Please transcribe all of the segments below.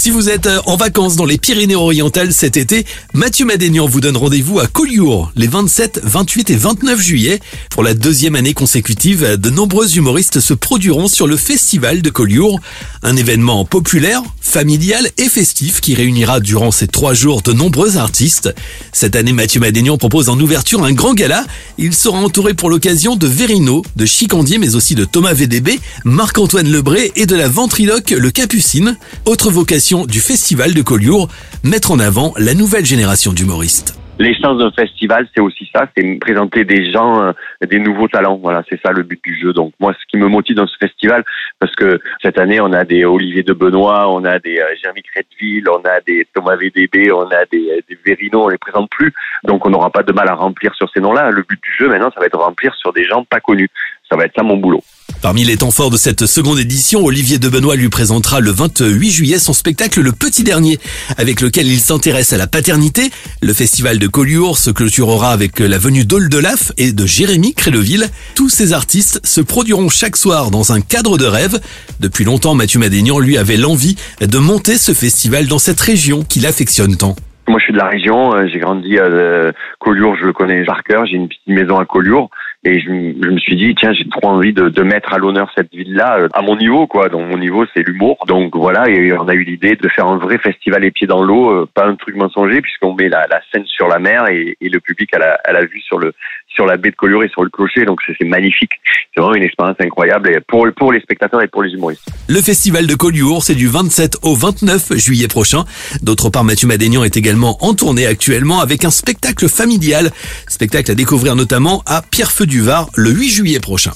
Si vous êtes euh, en vacances dans les Pyrénées-Orientales cet été, Mathieu Madénian vous donne rendez-vous à Collioure les 27, 28 et 29 juillet. Pour la deuxième année consécutive, de nombreux humoristes se produiront sur le festival de Collioure, un événement populaire, familial et festif qui réunira durant ces trois jours de nombreux artistes. Cette année, Mathieu Madénian propose en ouverture un grand gala. Il sera entouré pour l'occasion de Verino, de Chicandier mais aussi de Thomas VDB, Marc-Antoine Lebré et de la ventriloque Le Capucine. Autre vocation du Festival de Collioure, mettre en avant la nouvelle génération d'humoristes. L'essence d'un festival, c'est aussi ça, c'est présenter des gens, euh, des nouveaux talents. Voilà, c'est ça le but du jeu. Donc moi, ce qui me motive dans ce festival, parce que cette année, on a des Olivier de Benoît, on a des euh, Jérémy Créteville, on a des Thomas VDB, on a des, euh, des Verino, on les présente plus. Donc on n'aura pas de mal à remplir sur ces noms-là. Le but du jeu maintenant, ça va être remplir sur des gens pas connus. Ça va être ça mon boulot. Parmi les temps forts de cette seconde édition, Olivier de Benoît lui présentera le 28 juillet son spectacle Le Petit Dernier, avec lequel il s'intéresse à la paternité. Le festival de Collioure se clôturera avec la venue d'Oldelaf et de Jérémy Crédeville. Tous ces artistes se produiront chaque soir dans un cadre de rêve. Depuis longtemps, Mathieu Madénian lui avait l'envie de monter ce festival dans cette région qu'il affectionne tant. Moi, je suis de la région. Euh, j'ai grandi à euh, Collioure, je le connais par cœur. J'ai une petite maison à Collioure. Et je, me suis dit, tiens, j'ai trop envie de, de mettre à l'honneur cette ville-là euh, à mon niveau, quoi. Donc mon niveau, c'est l'humour. Donc voilà, et on a eu l'idée de faire un vrai festival les pieds dans l'eau, euh, pas un truc mensonger, puisqu'on met la, la, scène sur la mer et, et le public à la, à la vue sur le sur la baie de Collioure et sur le clocher. Donc c'est magnifique. C'est vraiment une expérience incroyable pour pour les spectateurs et pour les humoristes. Le festival de Collioure, c'est du 27 au 29 juillet prochain. D'autre part, Mathieu Madénian est également en tournée actuellement avec un spectacle familial, spectacle à découvrir notamment à Pierrefeu du Var le 8 juillet prochain.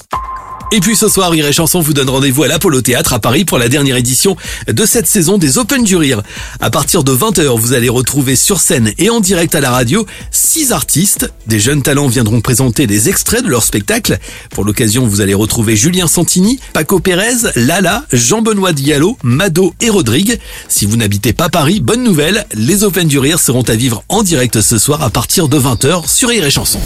Et puis ce soir, Rire Chanson vous donne rendez-vous à l'Apollo Théâtre à Paris pour la dernière édition de cette saison des Open du Rire. À partir de 20h, vous allez retrouver sur scène et en direct à la radio six artistes. Des jeunes talents viendront présenter des extraits de leur spectacle. Pour l'occasion, vous allez retrouver Julien Santini, Paco Pérez, Lala, Jean-Benoît Diallo, Mado et Rodrigue. Si vous n'habitez pas Paris, bonne nouvelle, les Open du Rire seront à vivre en direct ce soir à partir de 20h sur Rire chanson